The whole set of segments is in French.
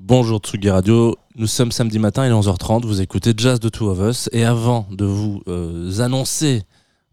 Bonjour Tsugi Radio, nous sommes samedi matin, il est 11h30, vous écoutez Jazz de Two of Us et avant de vous euh, annoncer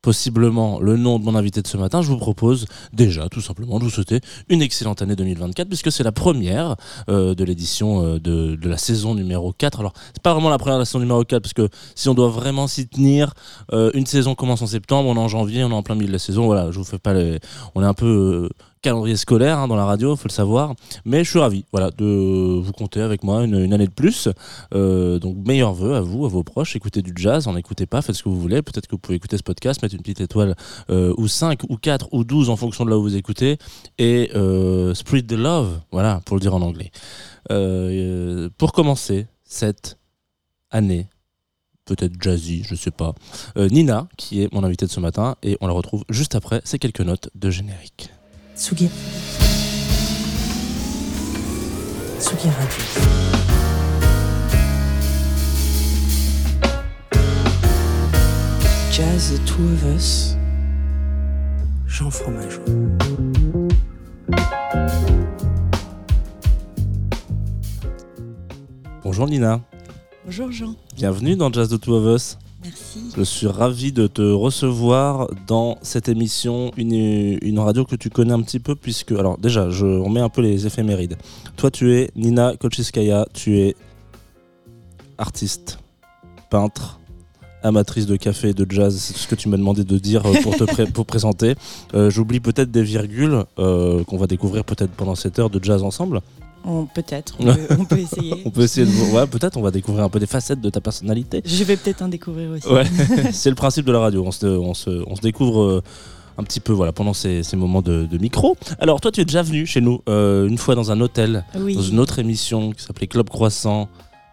possiblement le nom de mon invité de ce matin, je vous propose déjà tout simplement de vous souhaiter une excellente année 2024 puisque c'est la première euh, de l'édition euh, de, la saison numéro 4. Alors c'est pas vraiment la première de la saison numéro 4 parce que si on doit vraiment s'y tenir, une saison commence en septembre, on est en janvier, on est en plein milieu de la saison, voilà, je vous fais pas les... On est un peu... calendrier scolaire hein, dans la radio, faut le savoir. Mais je suis ravi, voilà, de vous compter avec moi une, année de plus. Euh, donc meilleurs vœux à vous, à vos proches. Écoutez du jazz, en écoutez pas, faites ce que vous voulez. Peut-être que vous pouvez écouter ce podcast, mettre une petite étoile euh, ou 5 ou 4 ou 12 en fonction de là où vous écoutez. Et euh, spread the love, voilà, pour le dire en anglais. Euh, pour commencer cette année, peut-être jazzy, je sais pas. Nina, qui est mon invitée de ce matin, et on la retrouve juste après ces quelques notes de générique. Tsugi. Tsugi Radio. Jazz The Two of Us. Jean Fromageau. Bonjour Nina, Bonjour Jean, bienvenue dans Jazz de Two of Us. Merci. Je suis ravi de te recevoir dans cette émission, une, une radio que tu connais un petit peu, puisque. Alors, déjà, je remets un peu les éphémérides. Toi, tu es Nina Kochiskaya, tu es artiste, peintre, amatrice de café et de jazz, c'est tout ce que tu m'as demandé de dire euh, pour te pré- pour présenter. Euh, J'oublie peut-être des virgules euh, qu'on va découvrir peut-être pendant cette heure de jazz ensemble. On- Peut-être, on, peut- on peut essayer. On peut essayer de. voir- Ouais, peut-être on va découvrir un peu des facettes de ta personnalité. Je vais peut-être en découvrir aussi. Ouais, c'est le principe de la radio. On se, on se, on se découvre euh, un petit peu voilà, pendant ces, ces moments de, de micro. Alors, toi, tu es déjà venu chez nous euh, une fois dans un hôtel, Oui. dans une autre émission qui s'appelait Club Croissant,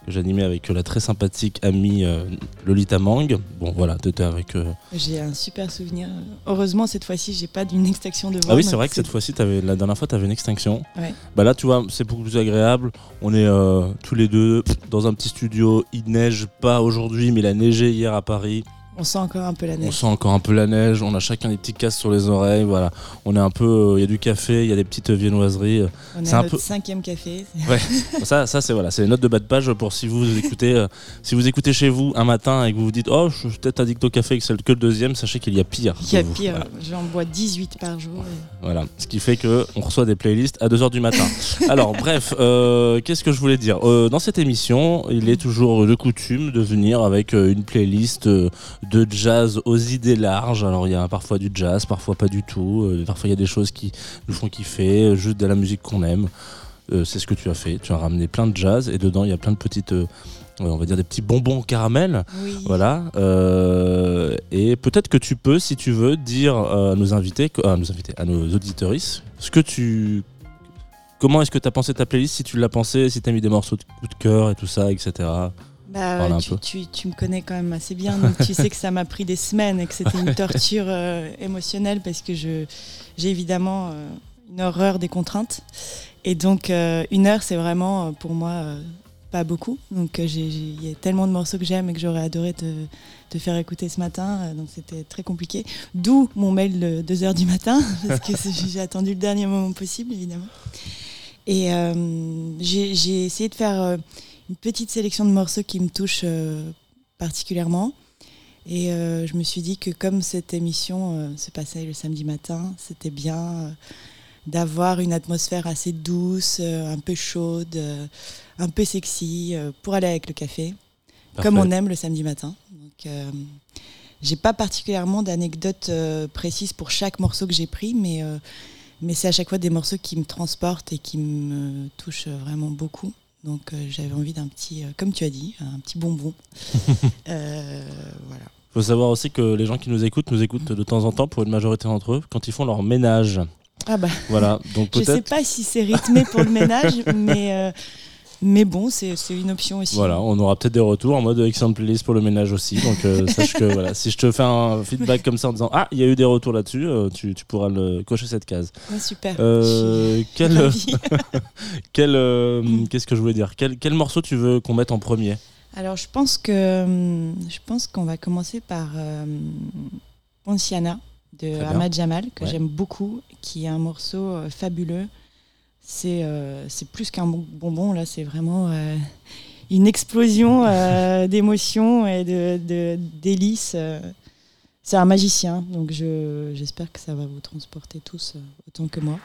que j'animais avec euh, la très sympathique amie euh, Lolita Mang. Bon, voilà, tu étais avec. euh, J'ai un super souvenir. Heureusement, cette fois-ci, j'ai pas d'une extinction de voix. Ah oui, c'est vrai que cette fois-ci, t'avais- la dernière fois, tu avais une extinction. Ouais. Bah là, tu vois, c'est beaucoup plus agréable. On est euh, tous les deux dans un petit studio. Il neige pas aujourd'hui, mais il a neigé hier à Paris. On sent encore un peu la On neige. sent encore un peu la neige, on a chacun des petits casques sur les oreilles, voilà. On est un peu, il y a du café, il y a des petites viennoiseries. On est c'est à un notre peu- cinquième café. ça, ça c'est voilà, c'est les notes de bas de page pour si vous écoutez, euh, si vous écoutez chez vous un matin et que vous vous dites, oh, je suis peut-être addict au café et que c'est que le deuxième, sachez qu'il y a pire. Il y a pire. Voilà. J'en bois 18 par jour. et- Voilà. ce qui fait que on reçoit des playlists à 2h du matin. Alors bref, euh, qu'est-ce que je voulais dire? Euh, Dans cette émission, il est toujours de coutume de venir avec euh, une playlist euh, de jazz aux idées larges. Alors il y a parfois du jazz, parfois pas du tout. Euh, parfois il y a des choses qui nous font kiffer, euh, juste de la musique qu'on aime. Euh, c'est ce que tu as fait. Tu as ramené plein de jazz et dedans il y a plein de petites, on va dire des petits bonbons au caramel. Oui. Voilà. euh, et peut-être que tu peux, si tu veux, dire à nos invités, à nos invités, à nos auditeuristes, ce que tu, comment est-ce que tu as pensé ta playlist, si tu l'as pensé, si tu as mis des morceaux de coup de cœur et tout ça, etc. Bah, tu, peu. tu- tu me connais quand même assez bien, donc tu sais que ça m'a pris des semaines et que c'était une torture euh, émotionnelle parce que j'ai évidemment euh, une horreur des contraintes. Et donc, euh, une heure, c'est vraiment pour moi pas beaucoup. Donc, il y a tellement de morceaux que j'aime et que j'aurais adoré te, te faire écouter ce matin. donc, c'était très compliqué. D'où mon mail de 2h du matin, parce que j'ai attendu le dernier moment possible, évidemment. Et j'ai j'ai essayé de faire. Une petite sélection de morceaux qui me touchent euh, particulièrement. Et euh, je me suis dit que comme cette émission euh, se passait le samedi matin, c'était bien d'avoir une atmosphère assez douce, un peu chaude, un peu sexy, pour aller avec le café, comme on aime le samedi matin. Donc, euh, j'ai pas particulièrement d'anecdotes euh, précises pour chaque morceau que j'ai pris, mais, euh, mais c'est à chaque fois des morceaux qui me transportent et qui me touchent vraiment beaucoup. Donc euh, j'avais envie d'un petit, euh, comme tu as dit, un petit bonbon. Euh, voilà. faut savoir aussi que les gens qui nous écoutent nous écoutent de temps en temps pour une majorité d'entre eux quand ils font leur ménage. Ah bah, Voilà. Donc je sais pas si c'est rythmé pour le ménage, mais, euh, mais bon, c'est une option aussi. Voilà, on aura peut-être des retours en mode excellente playlist pour le ménage aussi. Donc euh, sache que voilà, si je te fais un feedback comme ça en disant ah il y a eu des retours là-dessus, euh, tu, tu pourras le cocher cette case. Ouais, super. Euh, quel, euh, qu'est-ce que je voulais dire? Quel, quel morceau tu veux qu'on mette en premier? Alors je pense que hum, je pense qu'on va commencer par euh, Ponciana de. Ahmad Jamal que Ouais. j'aime beaucoup, qui est un morceau fabuleux c'est c'est plus qu'un bonbon, là, c'est vraiment une explosion d'émotions et de, de, délices. c'est un magicien, donc j'espère que ça va vous transporter tous autant que moi.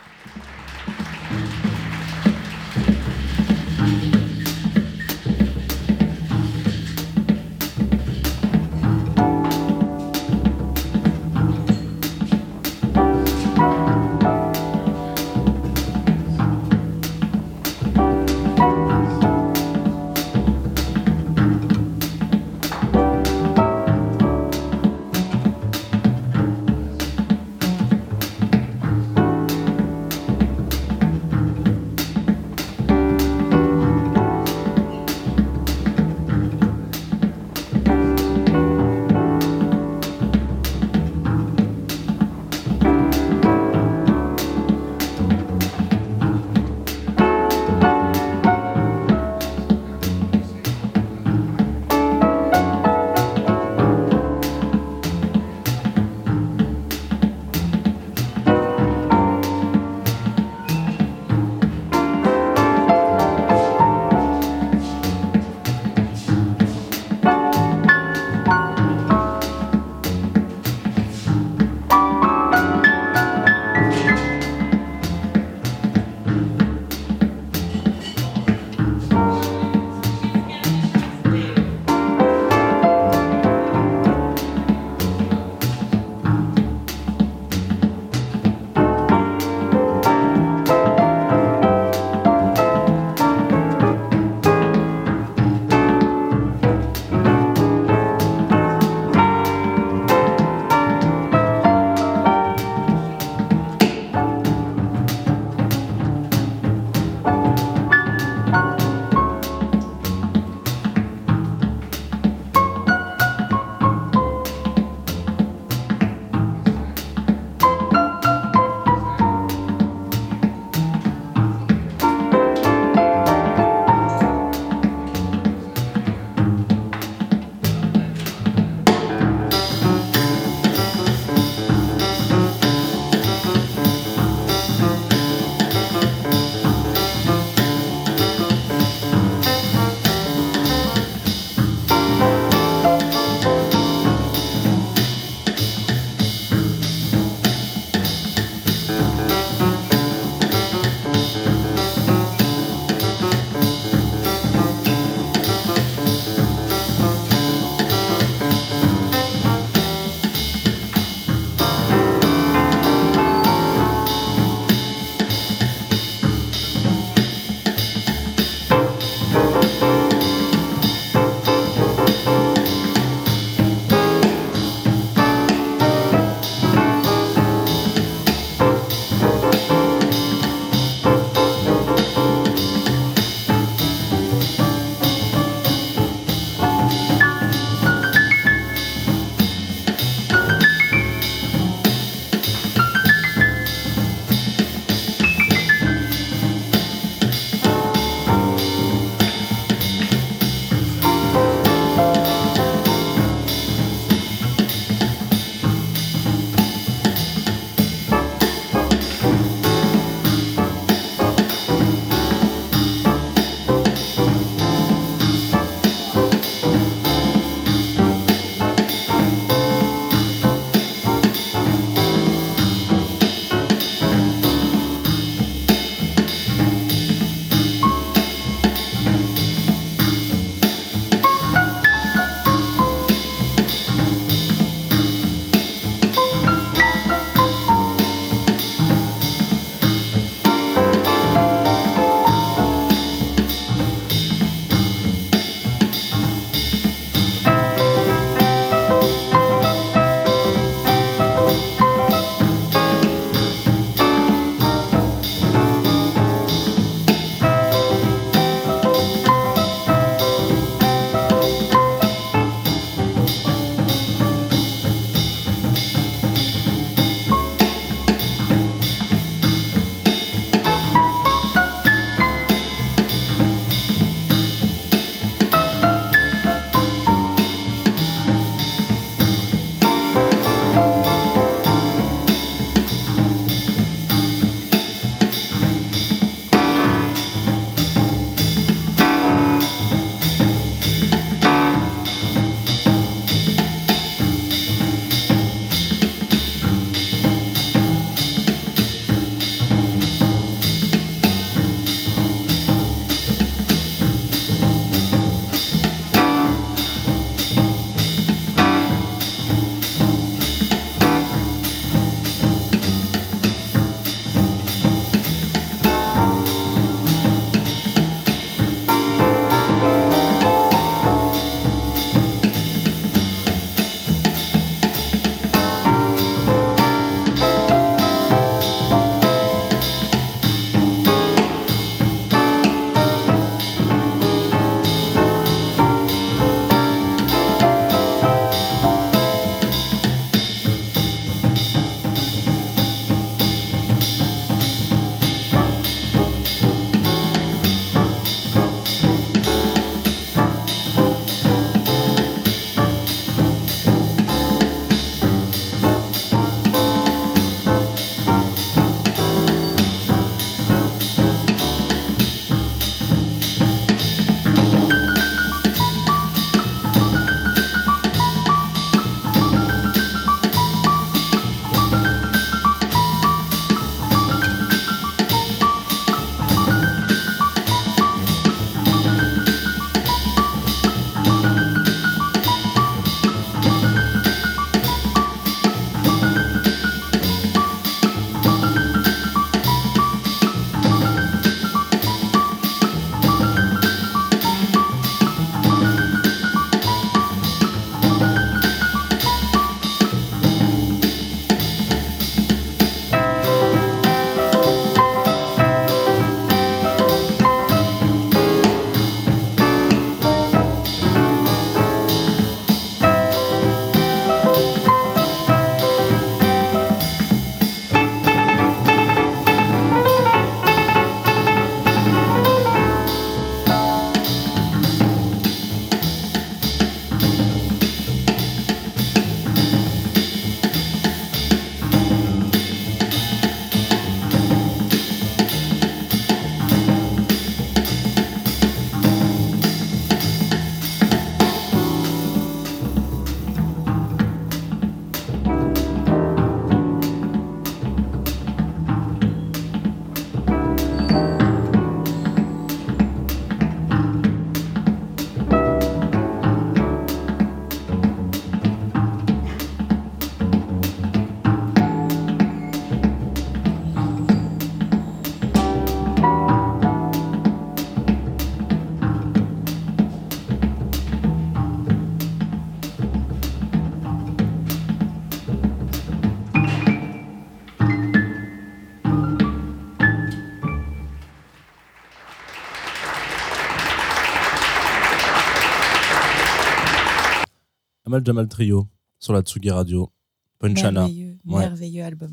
Jamal Trio sur la Tsugi Radio. Ponchana. Merveilleux, Ouais. merveilleux album.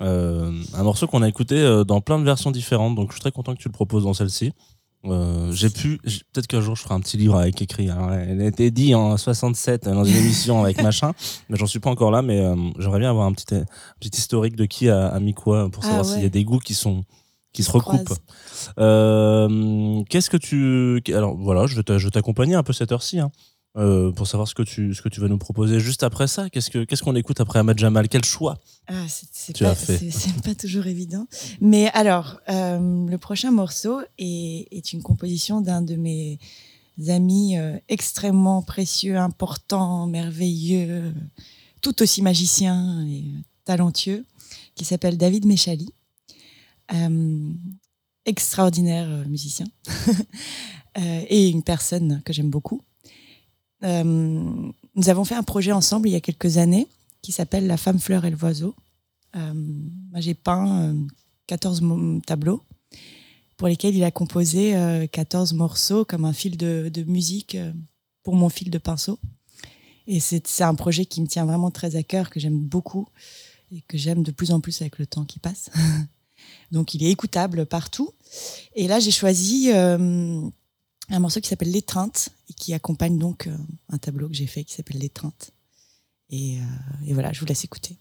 Euh, un morceau qu'on a écouté euh, dans plein de versions différentes, donc je suis très content que tu le proposes dans celle-ci. Euh, j'ai pu, peut-être qu'un jour je ferai un petit livre avec écrit. hein. Elle a été dit en 67 euh, dans une émission avec machin, mais j'en suis pas encore là. Mais euh, j'aimerais bien avoir un petit, un petit historique de qui a, a mis quoi pour Ah savoir ouais. s'il y a des goûts qui sont qui se recoupent. Euh, Qu'est-ce que tu, alors voilà, je vais t'a- je vais t'accompagner un peu cette heure-ci. hein, euh, pour savoir ce que tu ce que tu vas nous proposer juste après ça qu'est-ce que qu'est-ce qu'on écoute après Ahmad Jamal? Quel choix Ah, c'est- pas, toujours évident. Mais alors, euh, le prochain morceau est, est une composition d'un de mes amis euh, extrêmement précieux, important, merveilleux, tout aussi magicien et talentueux, qui s'appelle David Méchali. Extraordinaire musicien et une personne que j'aime beaucoup. Euh, nous avons fait un projet ensemble il y a quelques années qui s'appelle La femme fleur et le oiseau. Euh, j'ai peint euh, 14 mo- tableaux pour lesquels il a composé euh, 14 morceaux comme un fil de, musique euh, pour mon fil de pinceau. Et c'est un projet qui me tient vraiment très à cœur, que j'aime beaucoup et que j'aime de plus en plus avec le temps qui passe. Donc il est écoutable partout. Et là, j'ai choisi euh, un morceau qui s'appelle L'étreinte et qui accompagne donc euh, un tableau que j'ai fait qui s'appelle L'étreinte. Et, euh, et voilà, je vous laisse écouter.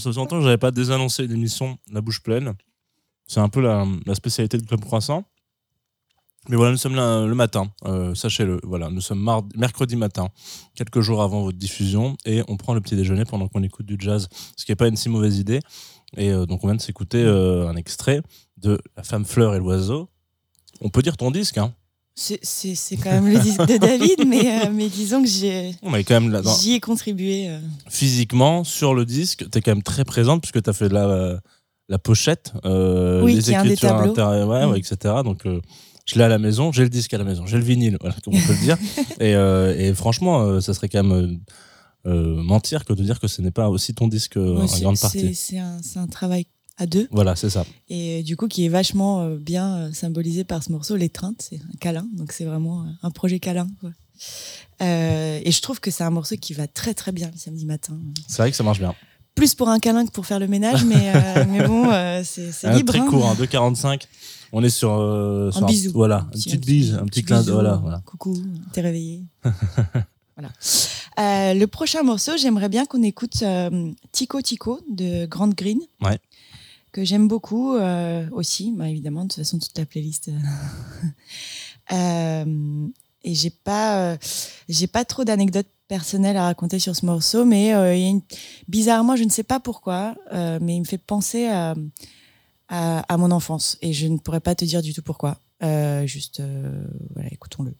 Alors, ça longtemps que j'avais pas désannoncé une émission La bouche pleine. C'est un peu la, spécialité de Club Croissant. Mais voilà, nous sommes là le matin, euh, sachez-le. Voilà, nous sommes mercredi matin, quelques jours avant votre diffusion, et on prend le petit déjeuner pendant qu'on écoute du jazz, ce qui n'est pas une si mauvaise idée. Et euh, donc, on vient de s'écouter euh, un extrait de La femme fleur et l'oiseau. On peut dire ton disque, hein C'est- quand même le disque de David, mais, euh, mais disons que j'y ai contribué. euh. physiquement sur le disque, tu es quand même très présente puisque tu as fait de la, la pochette, euh, Oui, les écritures l'intérieur, ouais, Mm. ouais, etc. Donc je l'ai à la maison, j'ai le disque à la maison, j'ai le vinyle, voilà, comme on peut le dire. Et, et franchement, ça serait quand même mentir que de dire que ce n'est pas aussi ton disque en grande partie. c'est un, c'est un travail à deux Voilà, c'est ça. et du coup qui est vachement euh, bien euh, symbolisé par ce morceau l'étreinte c'est un câlin donc c'est vraiment euh, un projet câlin quoi. Euh, et je trouve que c'est un morceau qui va très très bien le samedi matin C'est vrai que ça marche bien. plus pour un câlin que pour faire le ménage mais, euh, mais bon c'est Un libre très hein. court, hein, 2,45. On est sur, sur un bisou Voilà, une Petit- petite bise, un petit clin d'œil. Voilà, voilà. coucou t'es réveillé voilà Euh, le prochain morceau j'aimerais bien qu'on écoute euh, Tico Tico de Grande Green Ouais. Que j'aime beaucoup euh, aussi bah, évidemment de toute façon toute la playlist euh, Euh, et j'ai pas pas trop d'anecdotes personnelles à raconter sur ce morceau mais bizarrement je ne sais pas pourquoi mais il me fait penser à, mon enfance et je ne pourrais pas te dire du tout pourquoi. Juste voilà écoutons-le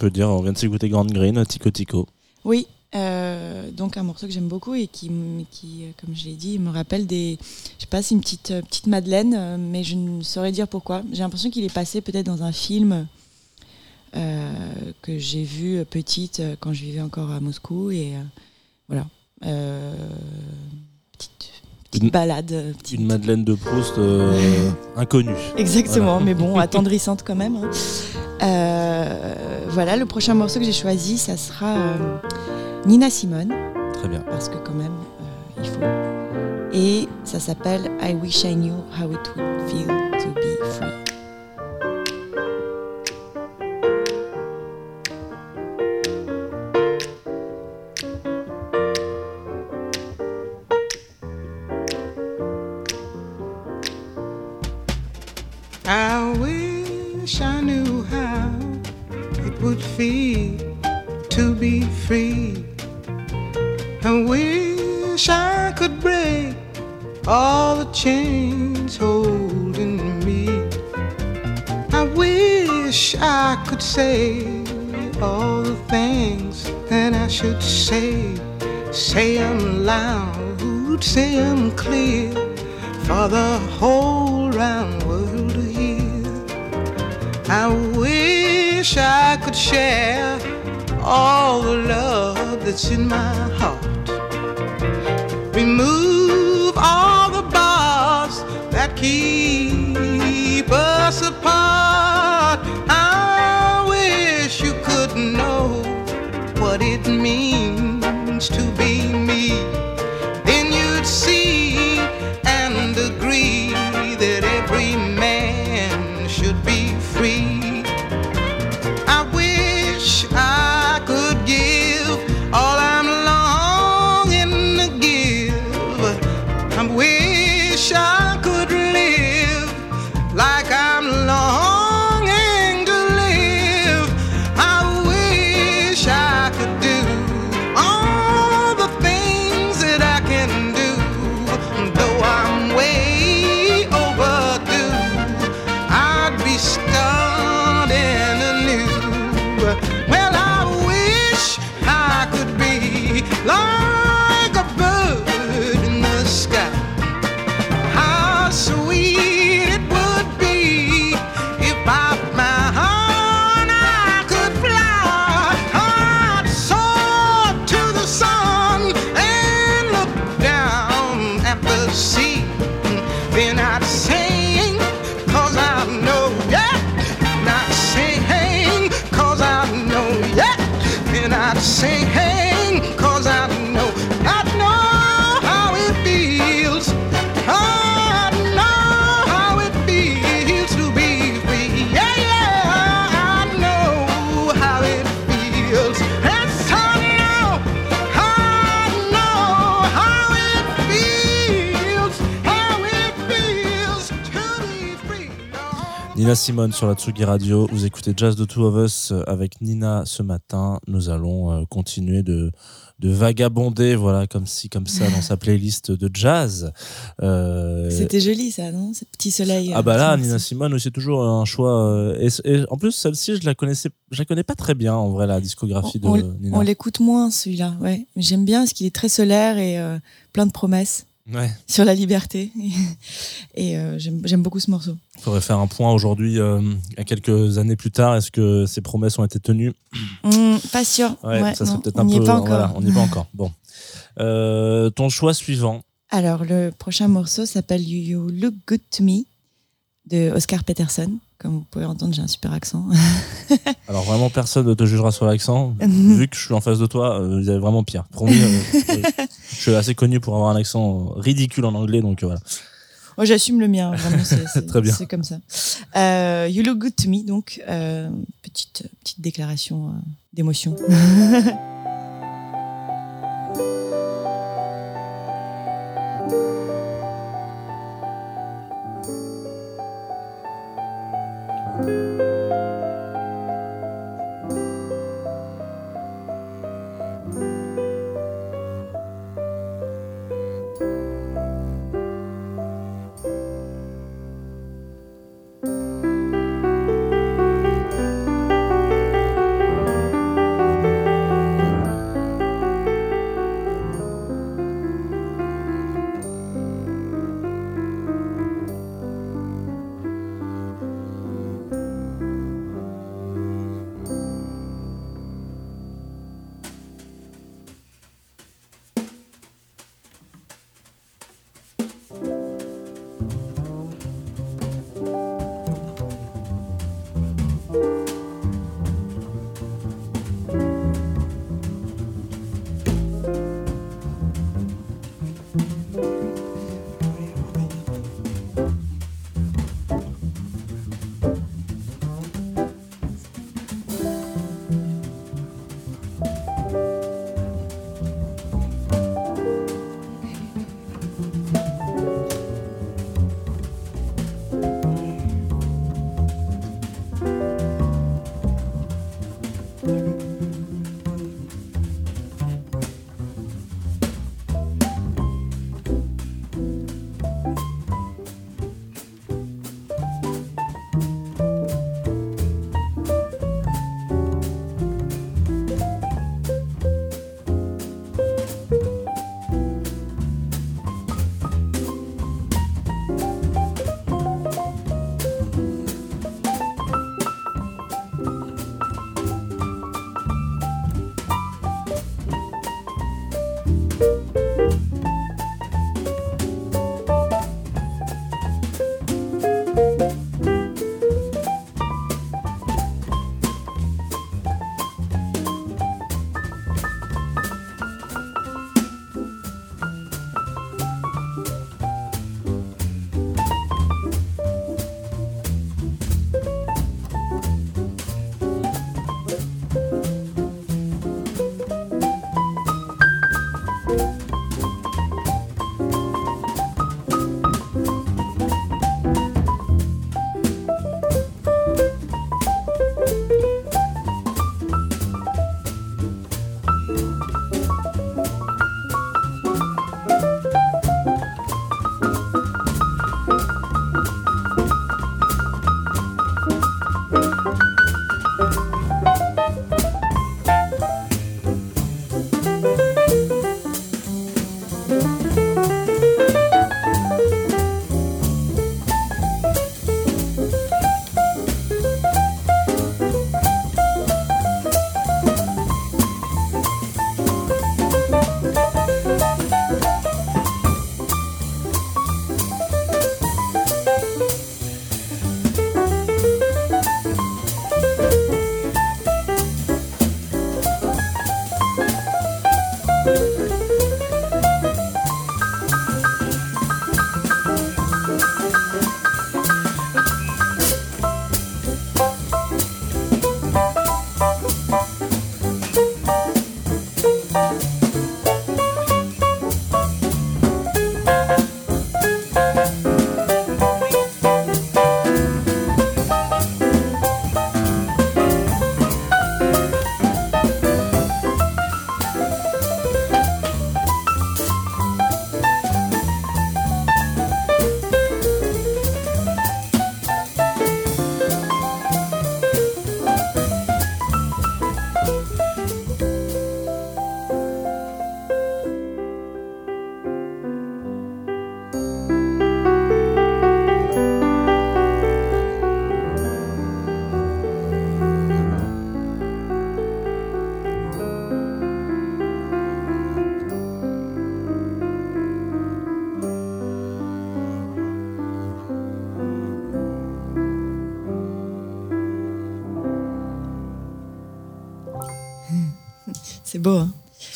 tu peux dire. On vient de s'écouter Grand Green, Tico Tico. Oui, euh, donc un morceau que j'aime beaucoup et qui, euh, comme je l'ai dit, me rappelle des. Je sais pas, c'est une petite, euh, petite Madeleine, mais je ne saurais dire pourquoi. J'ai l'impression qu'il est passé peut-être dans un film euh, que j'ai vu petite quand je vivais encore à Moscou. Et euh, voilà. Petite petite Une- balade. petite- Une Madeleine de Proust euh, inconnue. Exactement, mais bon, attendrissante quand même. hein. Euh, voilà, le prochain morceau que j'ai choisi, ça sera euh, Nina Simone, Très bien. parce que quand même, euh, il faut. Et ça s'appelle I Wish I Knew How It Would Feel to Be Free. Simone sur la Tsugi Radio. Vous écoutez Jazz de Two of Us euh, avec Nina ce matin. Nous allons euh, continuer de, de vagabonder, voilà, comme si, comme ça, dans sa playlist de jazz. Euh, C'était joli ça, non? Ce petit soleil. ah bah là, Nina. Simone, c'est toujours un choix. et, et en plus, celle-ci, je la connaissais, je la connais pas très bien en vrai la discographie de On, Nina. on l'écoute moins celui-là, ouais. Mais J'aime bien parce qu'il est très solaire et euh, plein de promesses Ouais. sur la liberté. et euh, j'aime beaucoup ce morceau. Faudrait faire un point aujourd'hui, euh, à quelques années plus tard. Est-ce que ces promesses ont été tenues? Hum, pas sûr. Ouais, Ouais, ça non, on n'y peu. est pas encore. voilà, on n'y est pas encore. Bon. Euh, ton choix suivant. Alors, le prochain morceau s'appelle You Look Good to Me de Oscar Peterson. Comme vous pouvez entendre, j'ai un super accent. Alors vraiment, personne ne te jugera sur l'accent. Vu que je suis en face de toi, euh, vous avez vraiment pire. Promis, euh, je suis assez connu pour avoir un accent euh, ridicule en anglais, donc voilà. Moi, j'assume le mien. Vraiment, c'est, comme ça. You look good to me, donc petite petite déclaration d'émotion.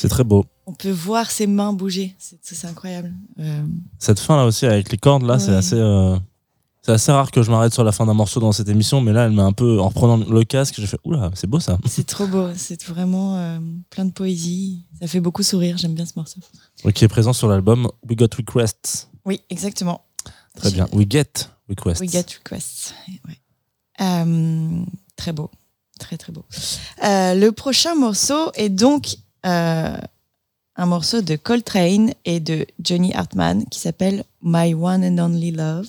C'est très beau. On peut voir ses mains bouger. C'est incroyable. Euh, Cette fin là aussi avec les cordes là, c'est assez. euh, C'est assez rare que je m'arrête sur la fin d'un morceau dans cette émission, mais là, elle m'a un peu, en reprenant le casque, j'ai fait Oula, c'est beau ça. c'est trop beau. C'est vraiment euh, plein de poésie. Ça fait beaucoup sourire. J'aime bien ce morceau. Qui est présent sur l'album We Got Requests. Oui, exactement. Très bien. We Get Requests. We Get Requests. Ouais. Euh, très beau. Très, très beau. Euh, le prochain morceau est donc euh, un morceau de Coltrane et de Johnny Hartman qui s'appelle My One and Only Love.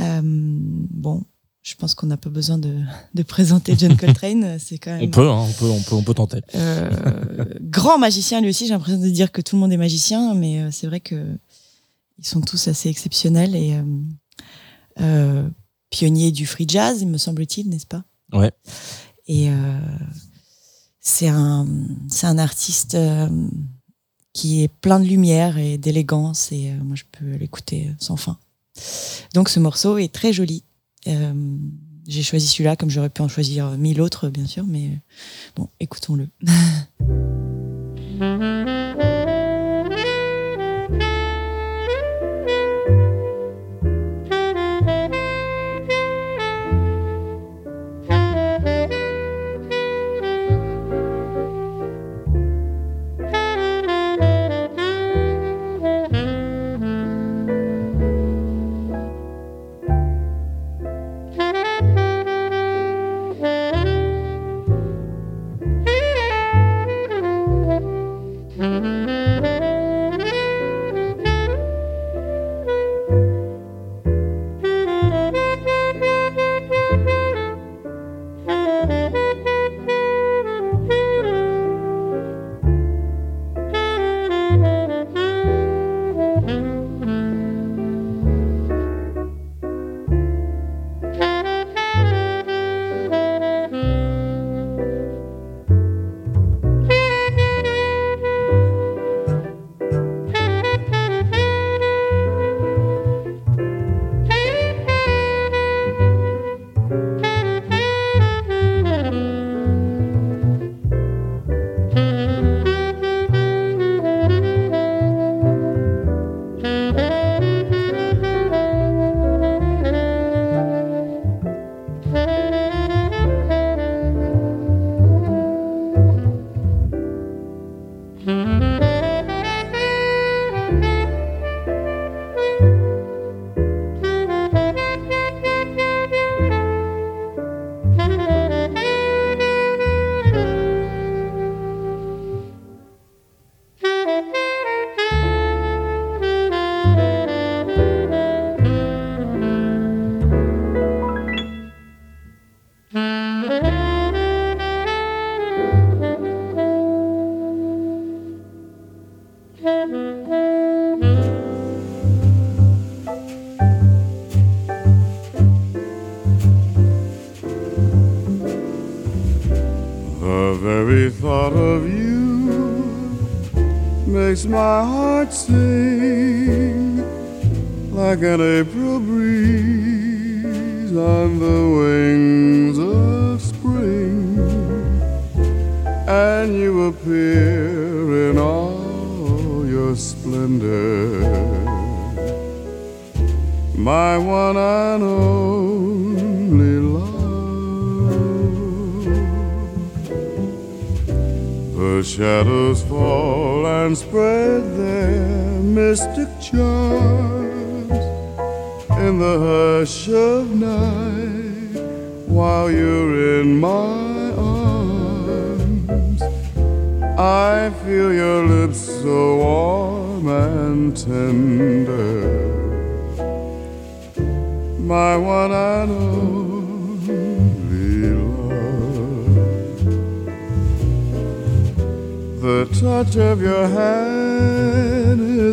Euh, bon, je pense qu'on n'a pas besoin de, de présenter John Coltrane. C'est quand même On peut, hein, on peut, on peut, on peut tenter. euh, grand magicien lui aussi. J'ai l'impression de dire que tout le monde est magicien, mais c'est vrai que ils sont tous assez exceptionnels et euh, euh, pionniers du free jazz, il me semble-t-il, n'est-ce pas? Ouais. Et c'est un, artiste euh, qui est plein de lumière et d'élégance et moi je peux l'écouter sans fin. Donc ce morceau est très joli. J'ai choisi celui-là comme j'aurais pu en choisir mille autres bien sûr, mais bon, écoutons-le.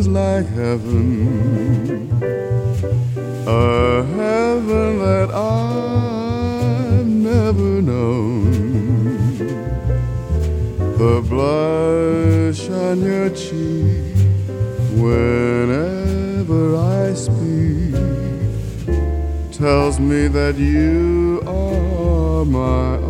is like heaven, a heaven that I've never known. The blush on your cheek whenever I speak tells me that you are my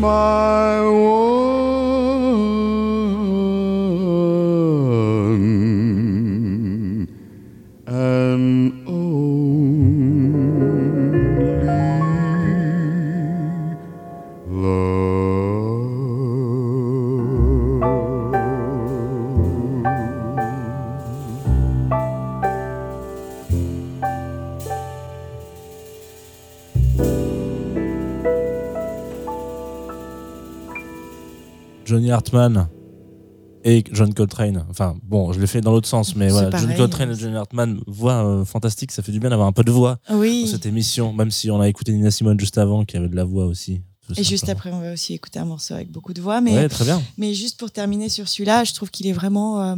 my world. Hartman et John Coltrane. Enfin, bon, je l'ai fait dans l'autre sens, mais voilà, pareil, John Coltrane et Johnny Hartman, voix euh, fantastique, ça fait du bien d'avoir un peu de voix dans Oui. cette émission, même si on a écouté Nina Simone juste avant, qui avait de la voix aussi. Et juste après, on va aussi écouter un morceau avec beaucoup de voix. Mais, Ouais, très bien. mais juste pour terminer sur celui-là, je trouve qu'il est vraiment. euh,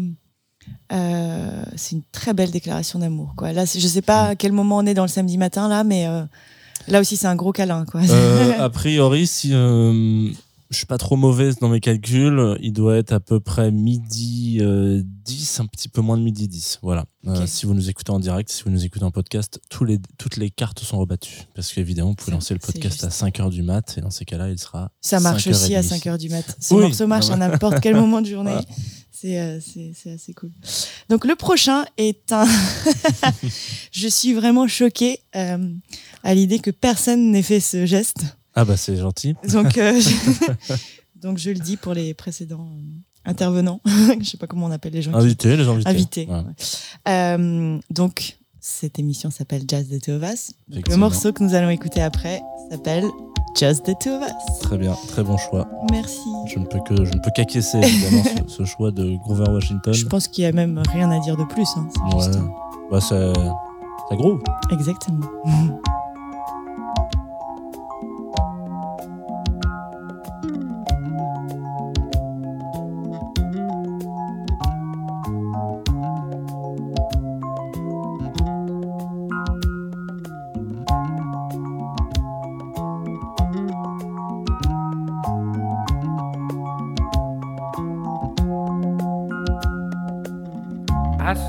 euh, c'est une très belle déclaration d'amour. Quoi. Là, je sais pas à quel moment on est dans le samedi matin, là, mais là aussi, c'est un gros câlin. Quoi. A priori, si je suis pas trop mauvaise dans mes calculs, il doit être à peu près midi euh, 10, un petit peu moins de midi 10. Voilà. Euh, si vous nous écoutez en direct, si vous nous écoutez en podcast, tous les, toutes les cartes sont rebattues. Parce qu'évidemment, vous pouvez lancer le podcast à juste. 5h du mat, et dans ces cas-là, il sera. Ça marche 5h30. aussi à 5h du mat. Ce Oui. morceau marche à n'importe quel moment de journée. Voilà. C'est euh, c'est assez cool. Donc le prochain est un... je suis vraiment choquée euh, à l'idée que personne n'ait fait ce geste. Ah bah c'est gentil. Donc, euh, je... Donc je le dis pour les précédents euh, intervenants. je sais pas comment on appelle les gens. qui- Invité, les invités. Invités. Ouais. Euh, donc cette émission s'appelle Jazz the Two of Us. Le morceau que nous allons écouter après s'appelle Just the Two of Us. Très bien, très bon choix. Merci. Je ne peux que je ne peux qu'acquiescer évidemment ce, ce choix de Grover Washington. Je pense qu'il y a même rien à dire de plus. hein. Ouais. juste- Bah ça, ça groove. Exactement.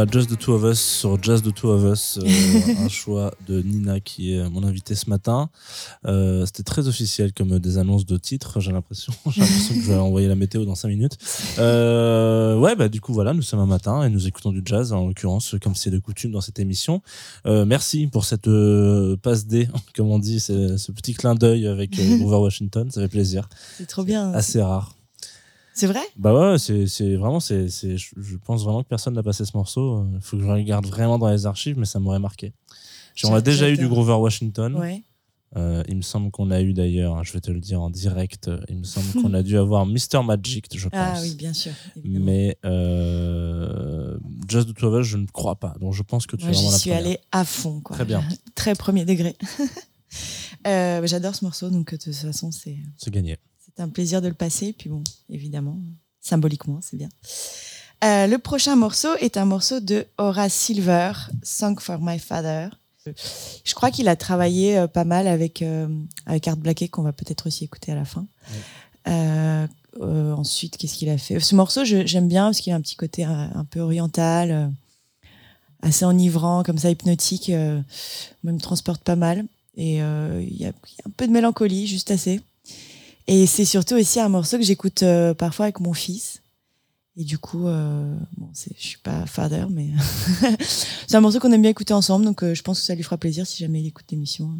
Voilà, Just the Two of Us sur Just the Two of Us, euh, un choix de Nina qui est mon invité ce matin. Euh, C'était très officiel comme des annonces de titres, j'ai l'impression. J'ai l'impression que je vais envoyer la météo dans 5 minutes. Euh, ouais, bah du coup voilà, nous sommes un matin et nous écoutons du jazz, en l'occurrence, comme c'est de coutume dans cette émission. Euh, merci pour cette euh, passe D, comme on dit, ce petit clin d'œil avec euh, Grover Washington, ça fait plaisir. C'est trop bien. Assez rare. C'est vrai? Bah ouais, c'est vraiment, c'est je pense vraiment que personne n'a passé ce morceau. Il faut que je regarde vraiment dans les archives, mais ça m'aurait marqué. On a déjà eu du Grover Washington. Ouais. Euh, il me semble qu'on a eu d'ailleurs, je vais te le dire en direct, il me semble qu'on a dû avoir Mr. Magic, je pense. Ah oui, bien sûr. évidemment. Mais euh, Just the Two of Us, je ne crois pas. Donc je pense que tu Moi, es vraiment la suis allée à fond. Quoi. Très bien. Très premier degré. Euh, J'adore ce morceau, donc de toute façon, c'est C'est gagné. C'est un plaisir de le passer. Puis bon, évidemment, symboliquement, c'est bien. Euh, le prochain morceau est un morceau de Horace Silver, Song for My Father. Je crois qu'il a travaillé euh, pas mal avec, euh, avec Art Blakey, qu'on va peut-être aussi écouter à la fin. Euh, ensuite, qu'est-ce qu'il a fait? Ce morceau, j'aime bien parce qu'il a un petit côté un, un peu oriental, assez enivrant, comme ça, hypnotique. moi, il me transporte pas mal. Et il y, a, il y a un peu de mélancolie, juste assez. Et c'est surtout aussi un morceau que j'écoute euh, parfois avec mon fils. Et du coup, euh, bon, suis pas father, mais c'est un morceau qu'on aime bien écouter ensemble. Donc euh, je pense que ça lui fera plaisir si jamais il écoute l'émission.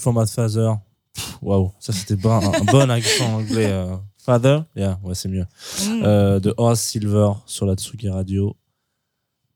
For my father. Waouh, ça c'était bon, un, bon accent anglais. euh. Father, yeah, ouais, c'est mieux. Mm. Euh, de Horace Silver sur la Tsugi Radio.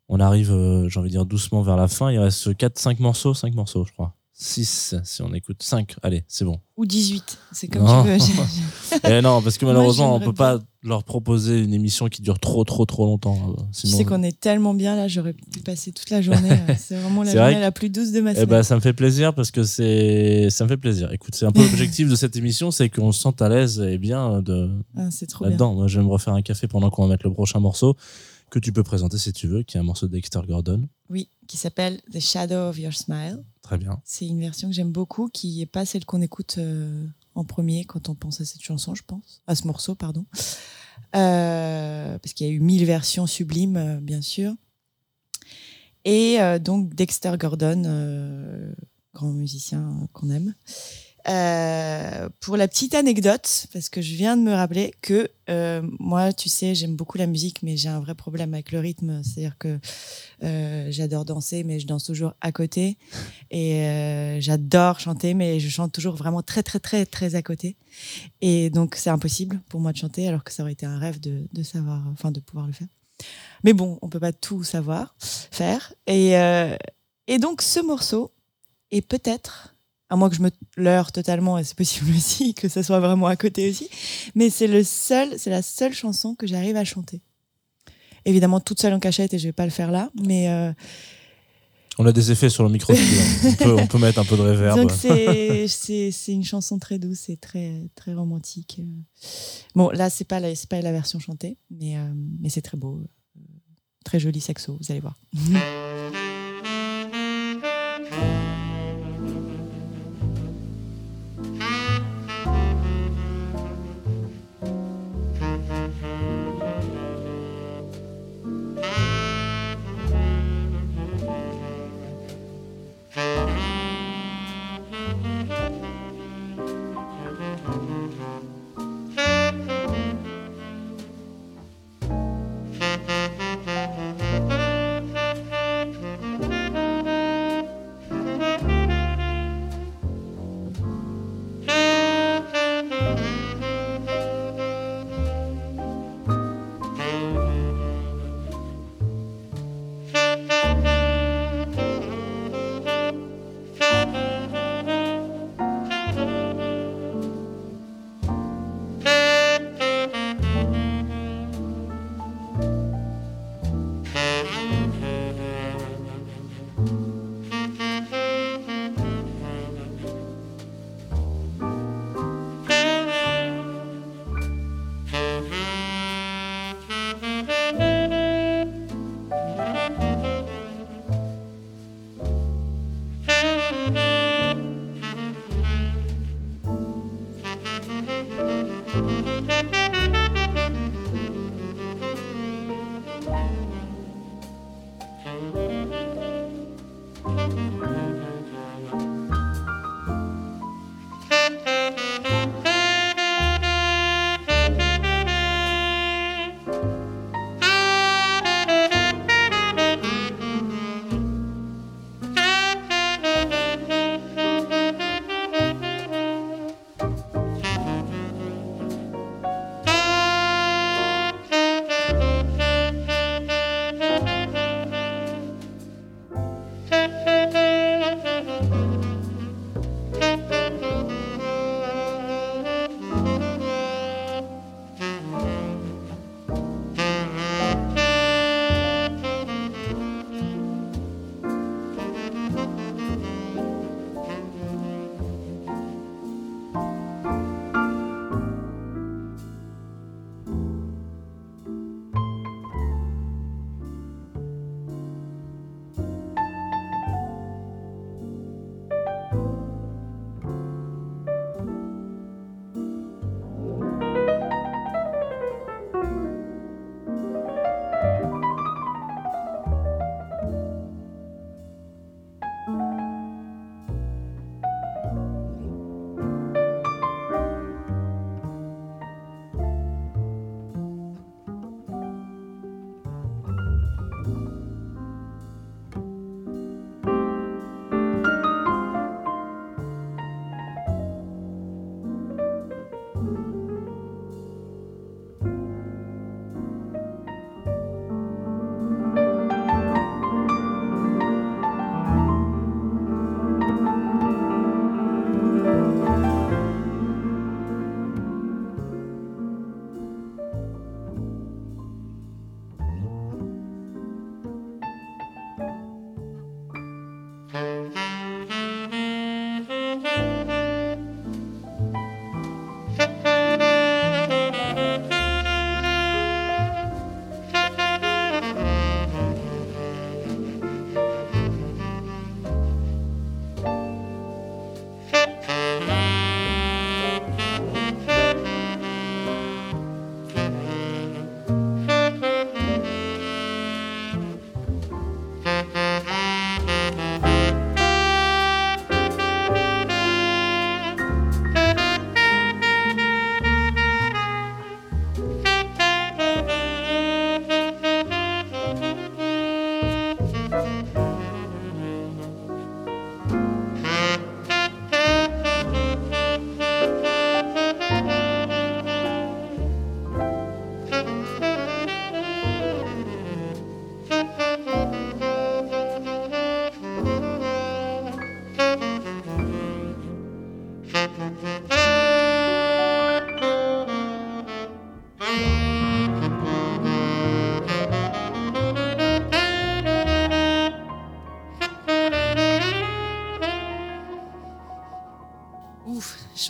On arrive, euh, j'ai envie de dire, doucement vers la fin. Il reste 4-5 morceaux, 5 morceaux, je crois. 6 si on écoute. 5, allez, c'est bon. Ou 18, c'est comme Non. tu veux. J'ai- Eh non, parce que Moi, malheureusement, on j'aimerais peut pas leur proposer une émission qui dure trop, trop, trop longtemps. euh, Sinon, sais qu'on est tellement bien là, j'aurais pu passer toute la journée. euh, C'est vraiment la journée que- la plus douce de ma Eh semaine. ben, ça me fait plaisir parce que c'est, ça me fait plaisir. Écoute, c'est un peu l'objectif de cette émission, c'est qu'on se sente à l'aise et bien de, Ah, là-dedans. Moi, je vais me refaire un café pendant qu'on va mettre le prochain morceau que tu peux présenter si tu veux, qui est un morceau de Dexter Gordon. Oui, qui s'appelle The Shadow of Your Smile. C'est une version que j'aime beaucoup, qui n'est pas celle qu'on écoute euh, en premier quand on pense à cette chanson, je pense. À ce morceau, pardon. Euh, parce qu'il y a eu mille versions sublimes, euh, bien sûr. Et donc Dexter Gordon, grand musicien qu'on aime. Euh, pour la petite anecdote, parce que je viens de me rappeler que euh, moi, tu sais, j'aime beaucoup la musique, mais j'ai un vrai problème avec le rythme. C'est-à-dire que euh, j'adore danser, mais je danse toujours à côté. Et euh, j'adore chanter, mais je chante toujours vraiment très, très, très, très à côté. Et donc, c'est impossible pour moi de chanter, alors que ça aurait été un rêve de, de savoir, enfin, de pouvoir le faire. Mais bon, on peut pas tout savoir, faire. Et, euh, et donc, ce morceau est peut-être, à moins que je me leurre totalement, et c'est possible aussi que ça soit vraiment à côté aussi, mais c'est le seul, c'est la seule chanson que j'arrive à chanter. Évidemment, toute seule en cachette, et je vais pas le faire là, mais euh, On a des effets sur le micro. on, peut, on peut mettre un peu de reverb. Donc c'est une chanson très douce et très très romantique. Bon là c'est pas la pas la version chantée, mais euh, mais c'est très beau, très joli saxo, vous allez voir.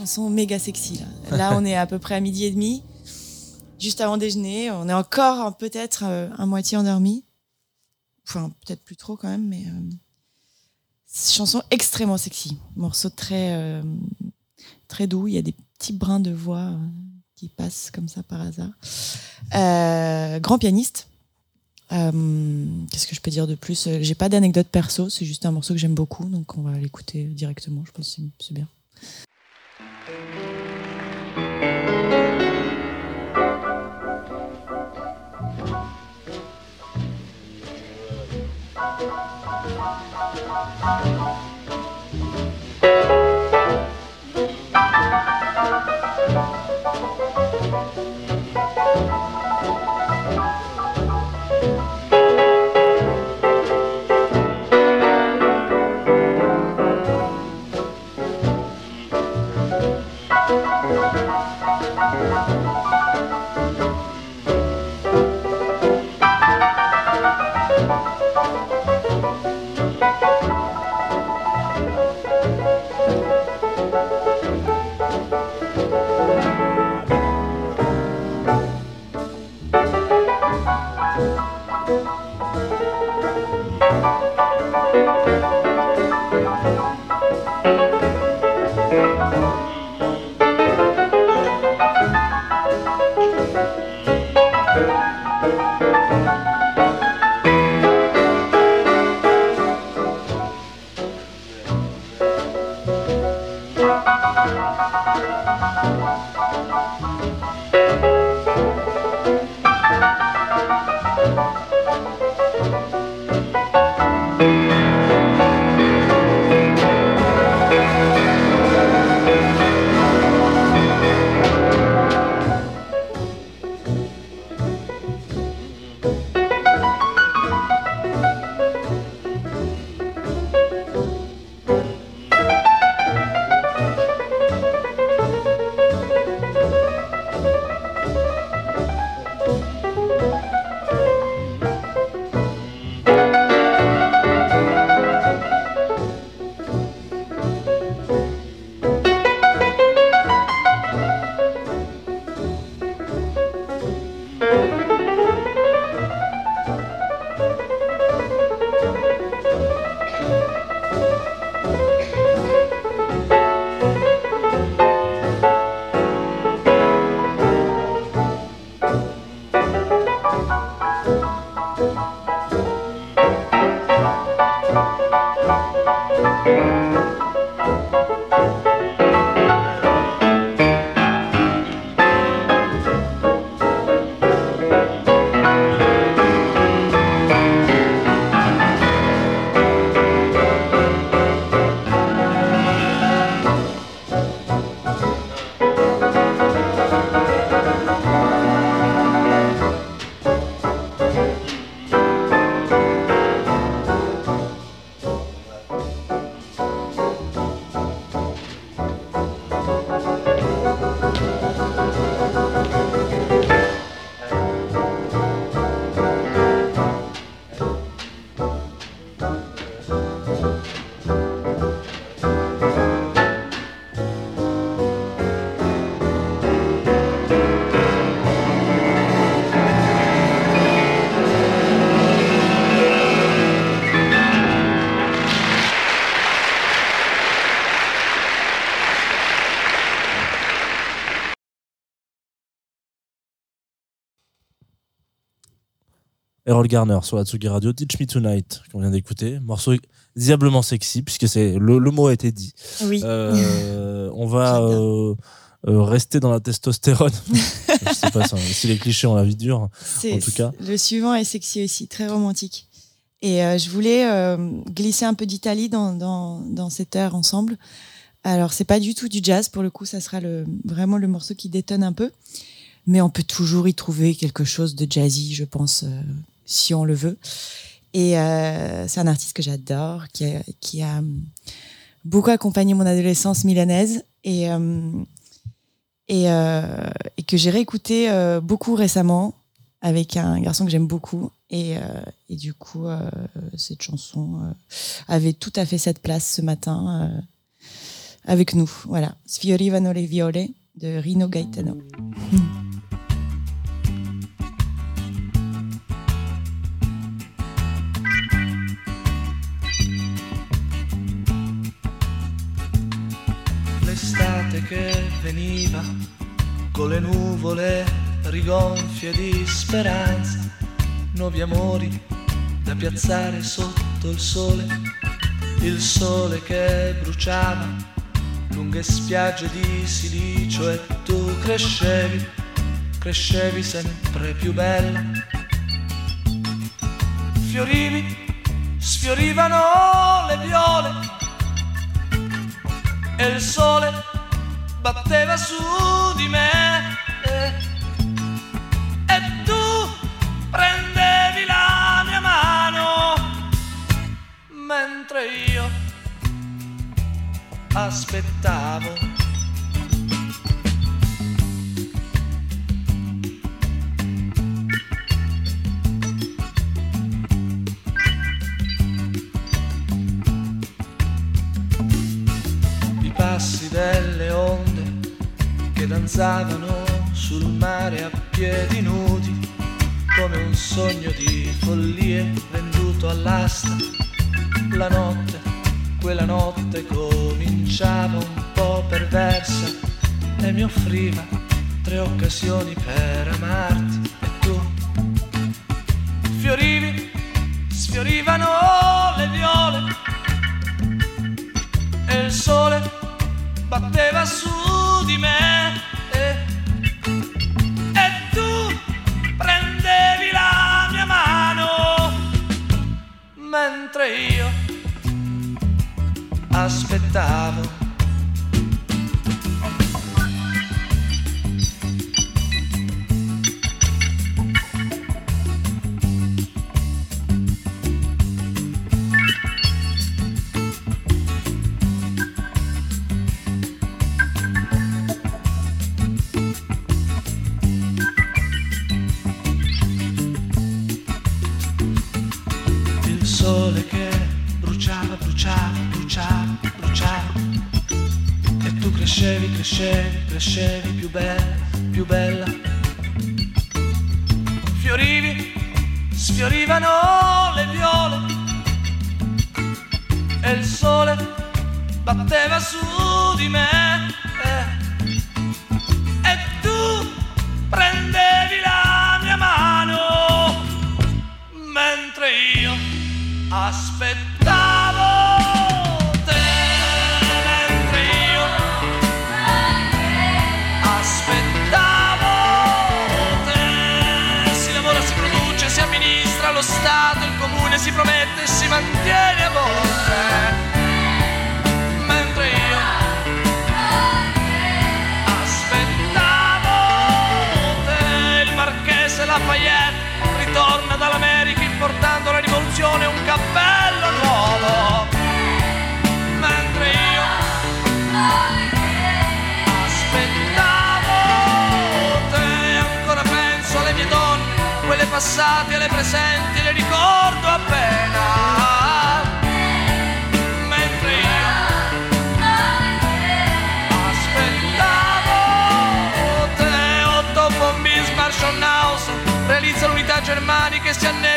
chanson méga sexy. Là, on est à peu près à midi et demi, juste avant déjeuner. On est encore peut-être euh, à moitié endormi. Enfin, peut-être plus trop quand même, mais euh, chanson extrêmement sexy. Morceau très, euh, très doux. Il y a des petits brins de voix euh, qui passent comme ça par hasard. Euh, grand pianiste. Euh, Qu'est-ce que je peux dire de plus? Euh, J'ai pas d'anecdote perso, c'est juste un morceau que j'aime beaucoup, donc on va l'écouter directement. Je pense que c'est- c'est bien. Garner sur Atsugi Radio, Teach Me Tonight, qu'on vient d'écouter. Morceau diablement sexy, puisque c'est le, le mot a été dit. Oui. Euh, on va euh, euh, rester dans la testostérone. Je sais pas si, si les clichés ont la vie dure. En tout cas. Le suivant est sexy aussi, très romantique. Et je voulais glisser un peu d'Italie dans, dans, dans cette heure ensemble. Alors, c'est pas du tout du jazz, pour le coup, ça sera le, vraiment le morceau qui détonne un peu. Mais on peut toujours y trouver quelque chose de jazzy, je pense, euh, si on le veut. Et euh, c'est un artiste que j'adore, qui a, hum, beaucoup accompagné mon adolescence milanaise et, et, euh, que j'ai réécouté euh, beaucoup récemment avec un garçon que j'aime beaucoup. Et, du coup, cette chanson avait tout à fait cette place ce matin. avec nous. Voilà, Sfiorivano le viole de Rino Gaetano. L'estate che veniva con le nuvole rigonfie di speranza, nuovi amori da piazzare sotto il sole, il sole che bruciava lunghe spiagge di silicio e tu crescevi, crescevi sempre più bella. Fiorivi, sfiorivano le viole e il sole batteva su di me e, tu prendevi la mia mano mentre io aspettavo. Danzavano sul mare a piedi nudi, come un sogno di follie venduto all'asta. La notte, quella notte cominciava un po' perversa e mi offriva tre occasioni per amarti. E tu? Fiorivi, sfiorivano le viole e il sole batteva su di me mentre io aspettavo. Passate e le presenti, le ricordo appena. Mentre io aspettavo te, Otto von Bismarck, realizza l'unità germanica e si annette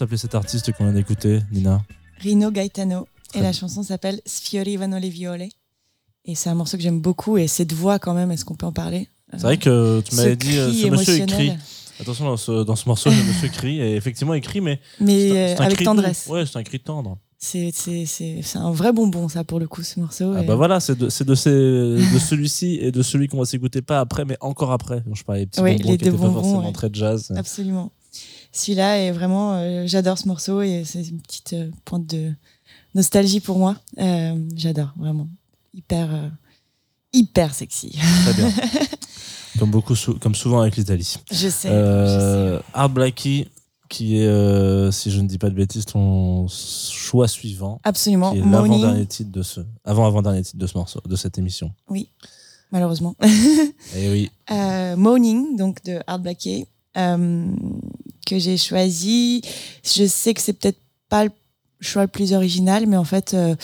s'appelait cet artiste qu'on vient d'écouter, Nina Rino Gaetano. Et la chanson s'appelle Sfiori vanno le viole. Et c'est un morceau que j'aime beaucoup. Et cette voix, quand même, est-ce qu'on peut en parler? C'est vrai que tu m'avais dit, euh, ce monsieur écrit. Attention, dans ce, dans ce morceau, le monsieur crie, et effectivement, il crie, mais Mais un- euh, avec cri doux. tendresse. Ouais, c'est un cri tendre. C'est un vrai bonbon, ça, pour le coup, ce morceau. Ah Et- bah voilà, c'est de, de, ces- de celui-ci et de celui qu'on va s'écouter pas après, mais encore après. dont je parlais des petits Oui, bonbons les qui deux étaient pas forcément ouais. très jazz. Absolument. Celui-là est vraiment, euh, j'adore ce morceau et c'est une petite euh, pointe de nostalgie pour moi. Euh, j'adore, vraiment. Hyper, hyper sexy. Très bien. comme, beaucoup, comme souvent avec l'Italie. Je sais. Je sais. Art Blackie, qui est, euh, si je ne dis pas de bêtises, ton choix suivant, Absolument. qui est l'avant-dernier titre de ce, avant-avant-dernier titre de ce morceau, de cette émission. malheureusement. Et oui, Euh, Morning, donc de Art euh, que j'ai choisi. Je sais que c'est peut-être pas le choix le plus original, mais en fait, euh,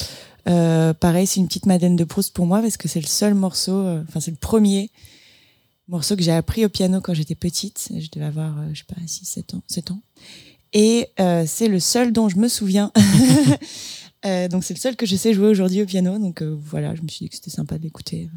euh, pareil, c'est une petite Madeleine de Proust pour moi parce que c'est le seul morceau, euh, enfin, c'est le premier morceau que j'ai appris au piano quand j'étais petite. Je devais avoir, je sais pas, 6, 7 ans. 7 ans. Et c'est le seul dont je me souviens. Donc c'est le seul que je sais jouer aujourd'hui au piano. Donc voilà, je me suis dit que c'était sympa de l'écouter.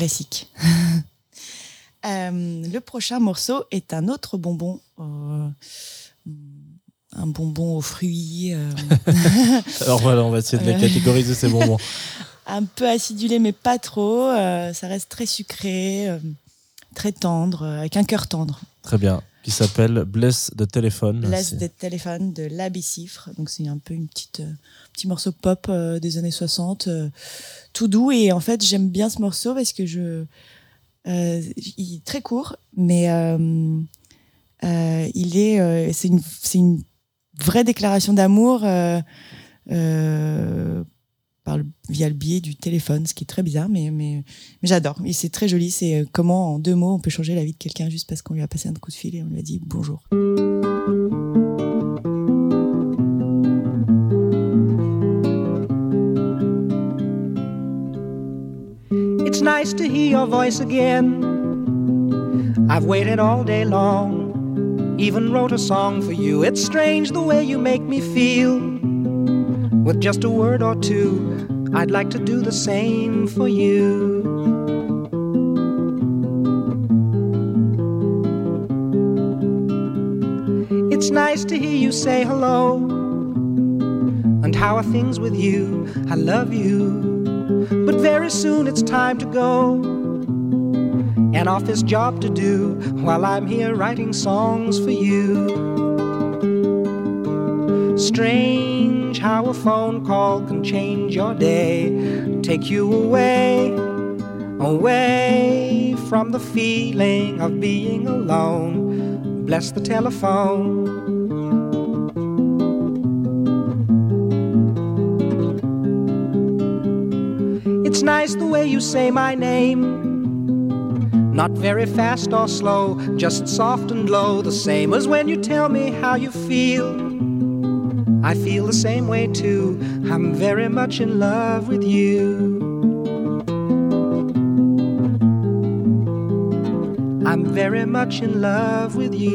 Classique. Euh, le prochain morceau est un autre bonbon. euh, un bonbon aux fruits, euh, Alors voilà, on va essayer de les catégoriser ces bonbons. un peu acidulé, mais pas trop. euh, ça reste très sucré, euh, très tendre, avec un cœur tendre. Très bien. Qui s'appelle Bless the Telephone. Bless the Telephone de l'Abicifre. Donc c'est un peu une petite euh, petit morceau pop euh, des années 60, euh, tout doux. Et en fait, j'aime bien ce morceau parce que je, il est très court, mais il est, c'est une, une vraie déclaration d'amour par le- via le biais du téléphone, ce qui est très bizarre, mais, mais, mais j'adore. Et c'est très joli. C'est euh, comment en deux mots on peut changer la vie de quelqu'un juste parce qu'on lui a passé un coup de fil et on lui a dit bonjour. It's nice to hear your voice again. I've waited all day long, even wrote a song for you. It's strange the way you make me feel. With just a word or two, I'd like to do the same for you. It's nice to hear you say hello. And how are things with you? I love you. But very soon it's time to go. An office job to do while I'm here writing songs for you. Strange how a phone call can change your day, take you away, away from the feeling of being alone. Bless the telephone. It's nice the way you say my name. Not very fast or slow, just soft and low, the same as when you tell me how you feel. I feel the same way too. I'm very much in love with you. I'm very much in love with you.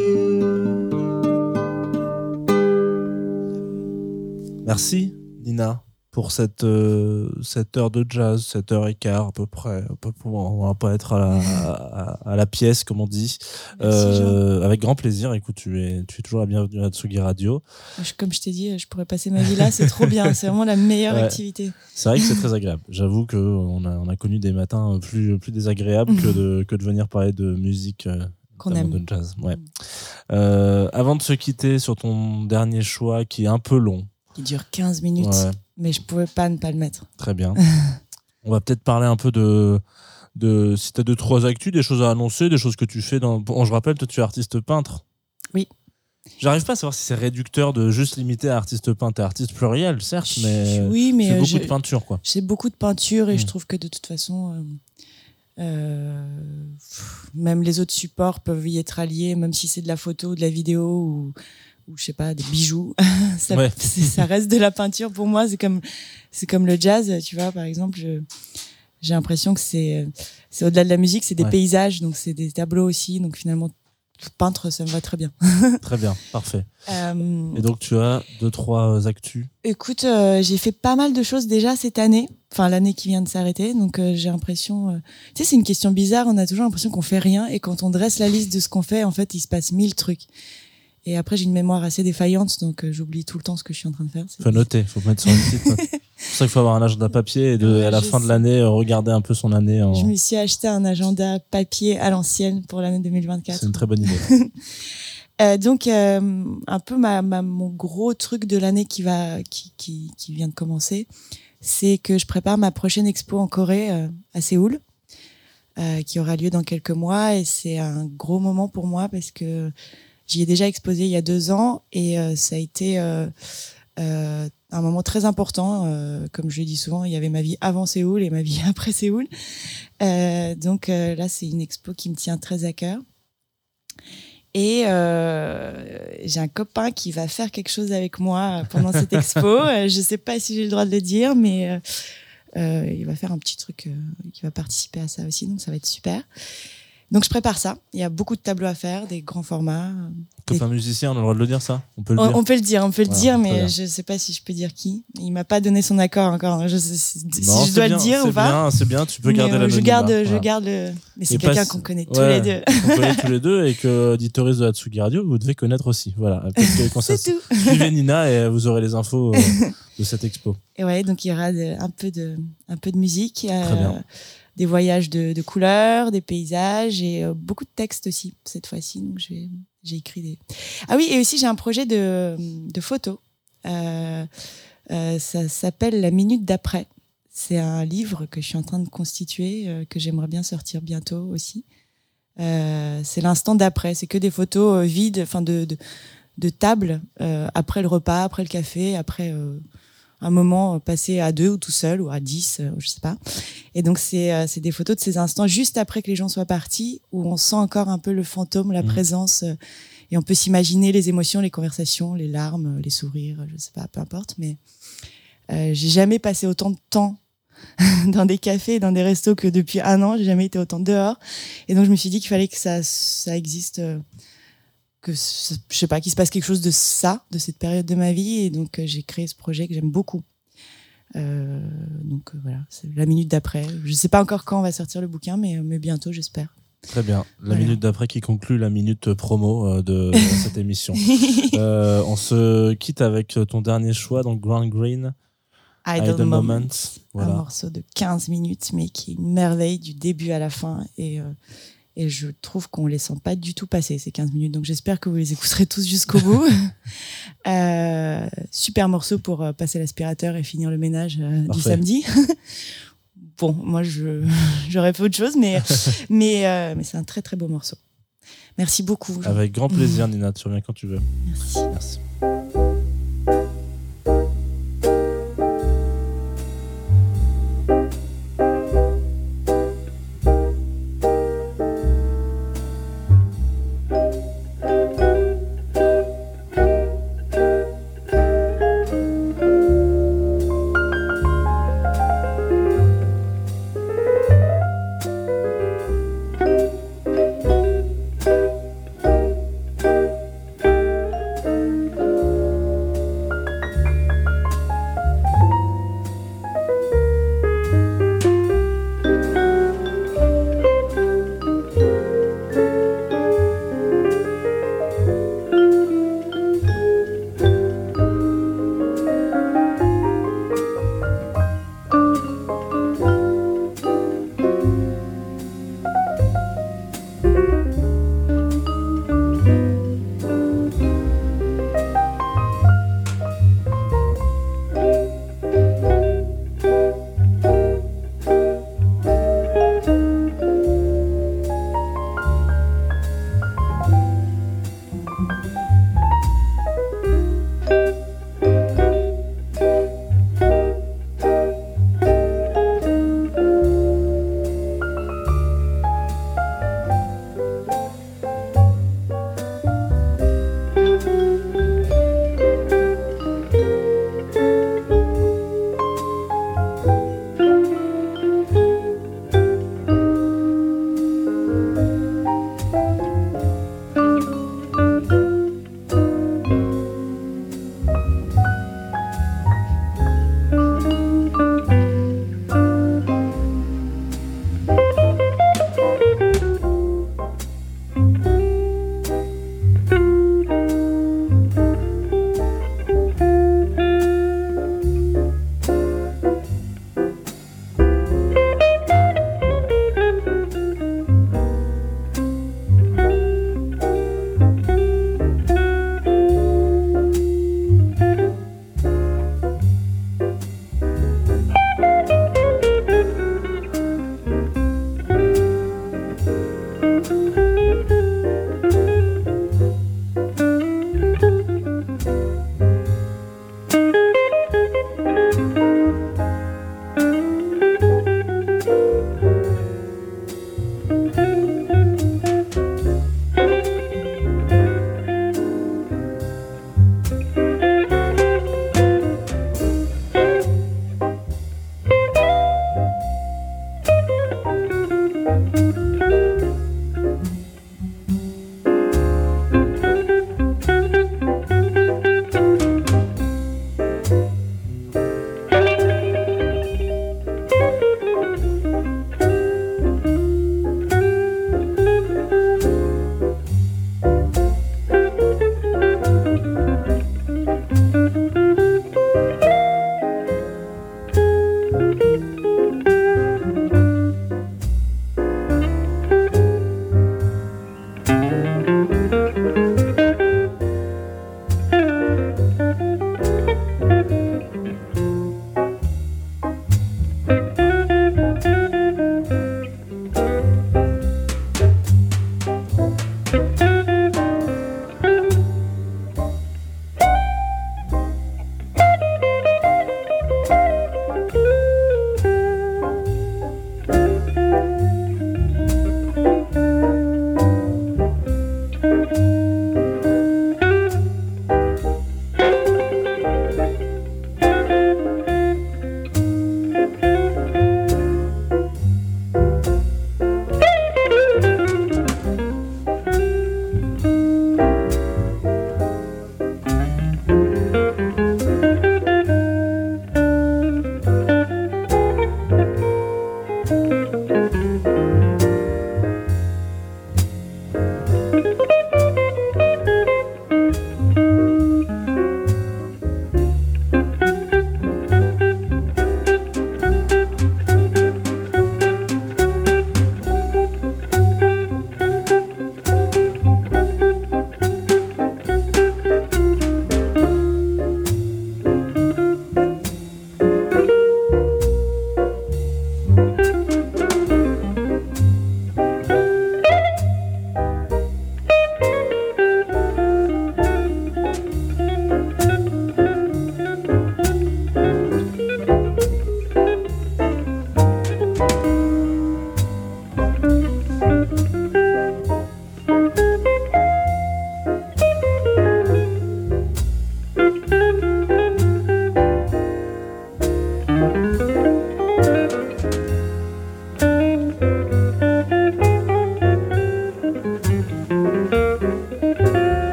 Merci, Nina, pour cette, euh, cette heure de jazz, cette heure et quart à peu près. On va pas être à la, à, à la pièce, comme on dit. Merci. Euh, avec grand plaisir. Écoute, tu es, tu es toujours la bienvenue à Tsugi Radio. Comme je t'ai dit, je pourrais passer ma vie là, c'est trop bien, c'est vraiment la meilleure Ouais. activité. C'est vrai que c'est très agréable. J'avoue qu'on a, on a connu des matins plus, plus désagréables que de, que de venir parler de musique. euh, Qu'on aime. De jazz. Ouais. Euh, avant de se quitter sur ton dernier choix qui est un peu long. Il dure 15 minutes, Ouais. mais je pouvais pas ne pas le mettre. Très bien. On va peut-être parler un peu de, de si tu as deux, trois actus, des choses à annoncer, des choses que tu fais. Dans... Bon, je rappelle, toi, tu es artiste peintre. Oui. J'arrive pas à savoir si c'est réducteur de juste limiter à artiste peintre et artiste pluriel, certes, mais oui, mais c'est euh, beaucoup de peinture, quoi. c'est beaucoup de peinture et je trouve que de toute façon, euh, euh, pff, même les autres supports peuvent y être alliés, même si c'est de la photo, de la vidéo ou, ou je sais pas, des bijoux. ça, Ouais. c'est- ça reste de la peinture pour moi. C'est comme, c'est comme le jazz, tu vois, par exemple. J'ai l'impression que c'est, c'est au-delà de la musique, c'est des Ouais. paysages, donc c'est des tableaux aussi. Donc finalement, peintre, ça me va très bien. Très bien, parfait. Euh, Et donc, tu as deux, trois actus. Écoute, euh, j'ai fait pas mal de choses déjà cette année, enfin l'année qui vient de s'arrêter. Donc euh, j'ai l'impression, tu sais, c'est une question bizarre. On a toujours l'impression qu'on fait rien et quand on dresse la liste de ce qu'on fait, en fait, il se passe mille trucs. Et après, j'ai une mémoire assez défaillante, donc euh, j'oublie tout le temps ce que je suis en train de faire. C'est- faut noter, faut mettre sur une petite. C'est pour ça qu'il faut avoir un agenda papier et de, Ouais, à la fin de l'année, euh, regarder un peu son année. En... Je me suis acheté un agenda papier à l'ancienne pour l'année 2024. C'est une très bonne idée. Euh, donc euh, un peu ma, ma- mon gros truc de l'année qui va qui, qui, qui vient de commencer, c'est que je prépare ma prochaine expo en Corée euh, à Séoul, qui aura lieu dans quelques mois et c'est un gros moment pour moi parce que j'y ai déjà exposé il y a deux ans et euh, ça a été euh, euh, un moment très important. euh, comme je le dis souvent, il y avait ma vie avant Séoul et ma vie après Séoul. Euh, donc euh, là, c'est une expo qui me tient très à cœur. Et euh, j'ai un copain qui va faire quelque chose avec moi pendant cette expo. Je sais pas si j'ai le droit de le dire, mais euh, euh, il va faire un petit truc, euh, qui va participer à ça aussi, donc ça va être super. Donc je prépare ça. Il y a beaucoup de tableaux à faire, des grands formats. Copain musicien, on a le droit de le dire ça? On peut le On, dire on peut le dire, on peut le Voilà, dire, très bien. mais je sais pas si je peux dire qui. Il m'a pas donné son accord encore. Je sais, si Non, je c'est dois bien, le dire ou pas. bien, C'est bien, tu peux Mais, garder euh, la je garde, je garde le. Mais c'est quelqu'un qu'on connaît Ouais, tous les deux. Qu'on connaît tous les deux et que auditoristes de Hatsugi Radio, vous devez connaître aussi. Voilà. C'est tout. Suivez Nina et vous aurez les infos euh, de cette expo. Et ouais, donc il y aura de- un peu de, un peu de musique, euh, Très bien. Des voyages de, couleurs, des paysages et euh, beaucoup de textes aussi cette fois-ci. Donc j'ai écrit des. Ah oui, et aussi j'ai un projet de, de photos. Euh, euh, ça s'appelle La minute d'après. C'est un livre que je suis en train de constituer, que j'aimerais bien sortir bientôt aussi. C'est l'instant d'après. C'est que des photos vides, enfin de, de, de table après le repas, après le café, après un moment passé à deux ou tout seul ou à dix, euh, je sais pas. Et donc c'est euh, c'est des photos de ces instants juste après que les gens soient partis où on sent encore un peu le fantôme, la Mhm. présence euh, et on peut s'imaginer les émotions, les conversations, les larmes, les sourires, je sais pas, peu importe. Mais euh, j'ai jamais passé autant de temps dans des cafés, dans des restos que depuis un an. J'ai jamais été autant dehors. Et donc je me suis dit qu'il fallait que ça ça existe. Que je sais pas qu'il se passe quelque chose de ça de cette période de ma vie et donc euh, j'ai créé ce projet que j'aime beaucoup Euh, donc euh, voilà c'est la minute d'après je sais pas encore quand on va sortir le bouquin mais, mais bientôt j'espère Très bien. La Voilà. minute d'après qui conclut la minute promo de, cette émission. Euh, on se quitte avec ton dernier choix, donc Grand Green, Idle, Idle Moment, Moments. un morceau de 15 minutes mais qui est une merveille du début à la fin et euh, et je trouve qu'on les sent pas du tout passer ces 15 minutes. Donc j'espère que vous les écouterez tous jusqu'au bout. Euh, super morceau pour euh, passer l'aspirateur et finir le ménage euh, du samedi. Bon moi j'aurais fait autre chose mais mais euh, mais c'est un très très beau morceau. Merci beaucoup Avec grand plaisir, Nina. Tu reviens quand tu veux. merci. Merci.